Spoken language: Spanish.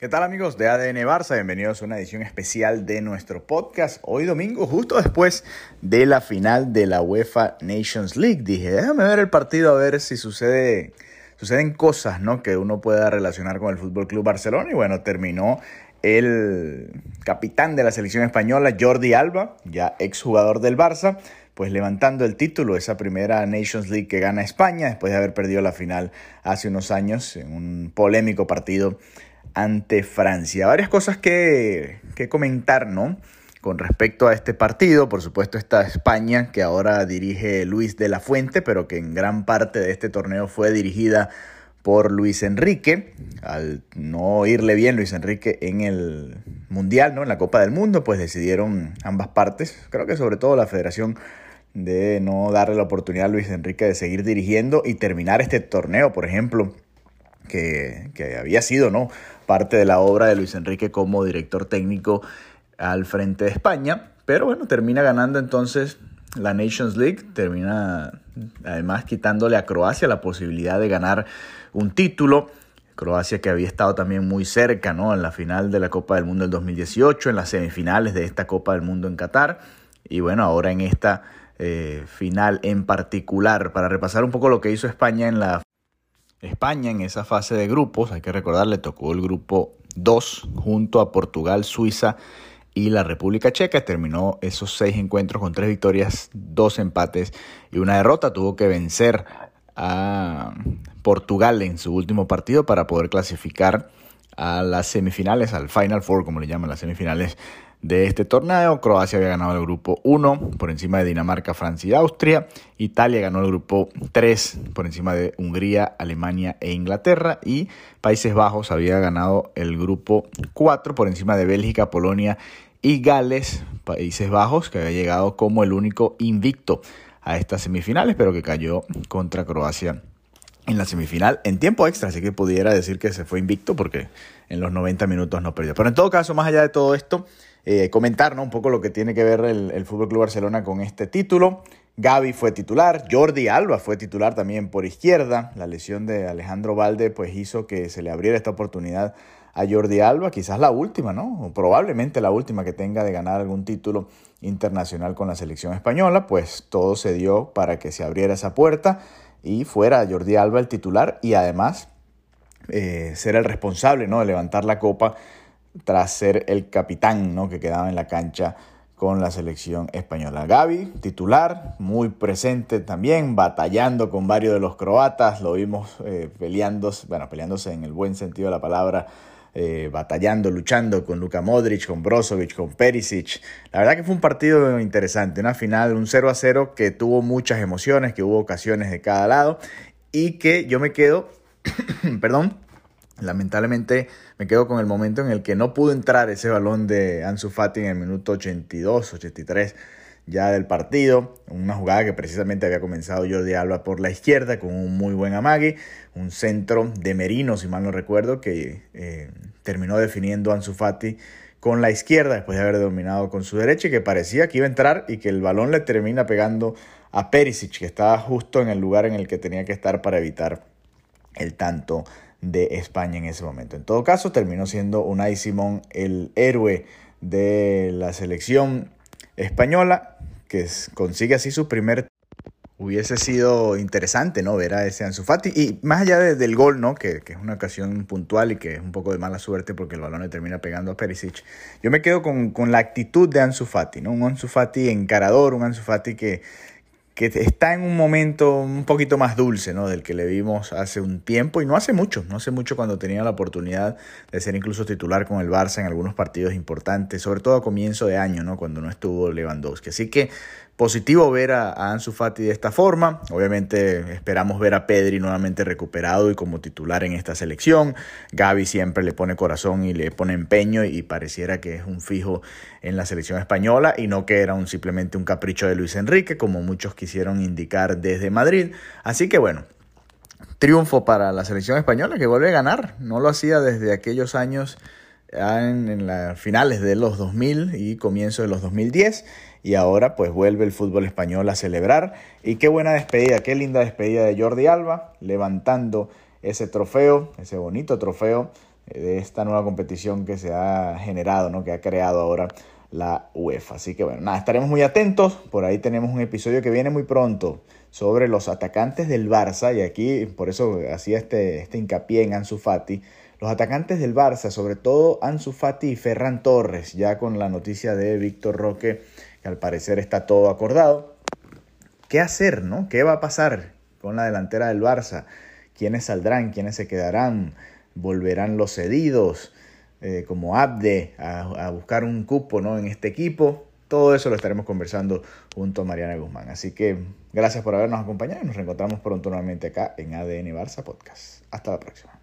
¿Qué tal amigos de ADN Barça? Bienvenidos a una edición especial de nuestro podcast. Hoy domingo, justo después de la final de la UEFA Nations League. Dije, déjame ver el partido a ver si sucede, suceden cosas ¿no? que uno pueda relacionar con el Fútbol Club Barcelona. Y bueno, terminó el capitán de la selección española, Jordi Alba, ya exjugador del Barça, pues levantando el título, esa primera Nations League que gana España después de haber perdido la final hace unos años en un polémico partido ante Francia. Varias cosas que, comentar, ¿no? Con respecto a este partido, por supuesto está España, que ahora dirige Luis de la Fuente, pero que en gran parte de este torneo fue dirigida por Luis Enrique. Al no irle bien Luis Enrique en el Mundial, ¿no? En la Copa del Mundo, pues decidieron ambas partes, creo que sobre todo la Federación de no darle la oportunidad a Luis Enrique de seguir dirigiendo y terminar este torneo, por ejemplo, que, había sido, ¿no? parte de la obra de Luis Enrique como director técnico al frente de España. Pero bueno, termina ganando entonces la Nations League, termina además quitándole a Croacia la posibilidad de ganar un título. Croacia que había estado también muy cerca ¿no? en la final de la Copa del Mundo del 2018, en las semifinales de esta Copa del Mundo en Qatar. Y bueno, ahora en esta eh, final en particular, para repasar un poco lo que hizo España en la España en esa fase de grupos, hay que recordar, le tocó el grupo 2 junto a Portugal, Suiza y la República Checa. Terminó esos seis encuentros con tres victorias, dos empates y una derrota. Tuvo que vencer a Portugal en su último partido para poder clasificar a las semifinales, al Final Four, como le llaman las semifinales de este torneo. Croacia había ganado el grupo 1 por encima de Dinamarca, Francia y Austria. Italia ganó el grupo 3 por encima de Hungría, Alemania e Inglaterra. Y Países Bajos había ganado el grupo 4 por encima de Bélgica, Polonia y Gales. Países Bajos que había llegado como el único invicto a estas semifinales, pero que cayó contra Croacia en la semifinal en tiempo extra, así que pudiera decir que se fue invicto porque en los 90 minutos no perdió. Pero en todo caso, más allá de todo esto, eh, comentar un poco lo que tiene que ver el, el Fútbol Club Barcelona con este título. Gaby fue titular, Jordi Alba fue titular también por izquierda. La lesión de Alejandro Valde pues hizo que se le abriera esta oportunidad a Jordi Alba, quizás la última, ¿no? O probablemente la última que tenga de ganar algún título internacional con la selección española, pues todo se dio para que se abriera esa puerta y fuera Jordi Alba el titular y además eh, ser el responsable ¿no? de levantar la copa tras ser el capitán ¿no? que quedaba en la cancha con la selección española. Gaby, titular, muy presente también, batallando con varios de los croatas, lo vimos eh, peleándose, bueno, peleándose en el buen sentido de la palabra, eh, batallando, luchando con Luka Modric, con Brozovic, con Perisic. La verdad que fue un partido interesante, una final, un 0 a 0 que tuvo muchas emociones, que hubo ocasiones de cada lado y que yo me quedo, perdón, Lamentablemente me quedo con el momento en el que no pudo entrar ese balón de Ansu Fati en el minuto 82, 83 ya del partido. Una jugada que precisamente había comenzado Jordi Alba por la izquierda con un muy buen amague. Un centro de Merino, si mal no recuerdo, que eh, terminó definiendo Ansu Fati con la izquierda después de haber dominado con su derecha y que parecía que iba a entrar y que el balón le termina pegando a Perisic, que estaba justo en el lugar en el que tenía que estar para evitar el tanto de España en ese momento. En todo caso, terminó siendo Unai Simón el héroe de la selección española, que consigue así su primer hubiese sido interesante, ¿no? Ver a ese Ansu Fati. Y más allá del gol, ¿no? Que, que, es una ocasión puntual y que es un poco de mala suerte porque el balón le termina pegando a Perisic. Yo me quedo con, con la actitud de Ansu Fati, ¿no? Un Ansu Fati encarador, un Ansu Fati que, que está en un momento un poquito más dulce, ¿no? Del que le vimos hace un tiempo y no hace mucho, no hace mucho cuando tenía la oportunidad de ser incluso titular con el Barça en algunos partidos importantes, sobre todo a comienzo de año, ¿no? Cuando no estuvo Lewandowski. Así que Positivo ver a, Ansu Fati de esta forma. Obviamente esperamos ver a Pedri nuevamente recuperado y como titular en esta selección. Gaby siempre le pone corazón y le pone empeño y pareciera que es un fijo en la selección española y no que era un, simplemente un capricho de Luis Enrique como muchos quisieron indicar desde Madrid. Así que bueno, triunfo para la selección española que vuelve a ganar. No lo hacía desde aquellos años en, en las finales de los 2000 y comienzo de los 2010 y ahora pues vuelve el fútbol español a celebrar y qué buena despedida, qué linda despedida de Jordi Alba levantando ese trofeo, ese bonito trofeo de esta nueva competición que se ha generado, ¿no? que ha creado ahora la UEFA. Así que bueno, nada, estaremos muy atentos. Por ahí tenemos un episodio que viene muy pronto sobre los atacantes del Barça y aquí por eso hacía este, este hincapié en Ansu Fati. Los atacantes del Barça, sobre todo Ansu Fati y Ferran Torres, ya con la noticia de Víctor Roque, que al parecer está todo acordado. ¿Qué hacer, no? ¿Qué va a pasar con la delantera del Barça? ¿Quiénes saldrán? ¿Quiénes se quedarán? ¿Volverán los cedidos? Eh, como Abde a, buscar un cupo ¿no? en este equipo. Todo eso lo estaremos conversando junto a Mariana Guzmán. Así que gracias por habernos acompañado y nos reencontramos pronto nuevamente acá en ADN Barça Podcast. Hasta la próxima.